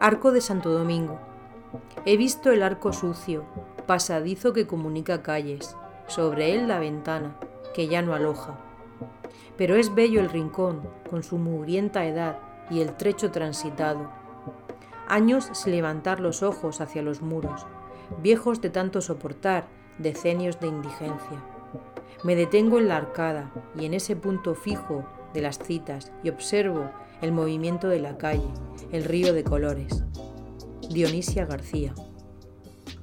Arco de Santo Domingo. He visto el arco sucio, pasadizo que comunica calles, sobre él la ventana, que ya no aloja. Pero es bello el rincón, con su mugrienta edad y el trecho transitado. Años sin levantar los ojos hacia los muros, viejos de tanto soportar decenios de indigencia. Me detengo en la arcada y en ese punto fijo de las citas y observo el movimiento de la calle, el río de colores. Dionisia García.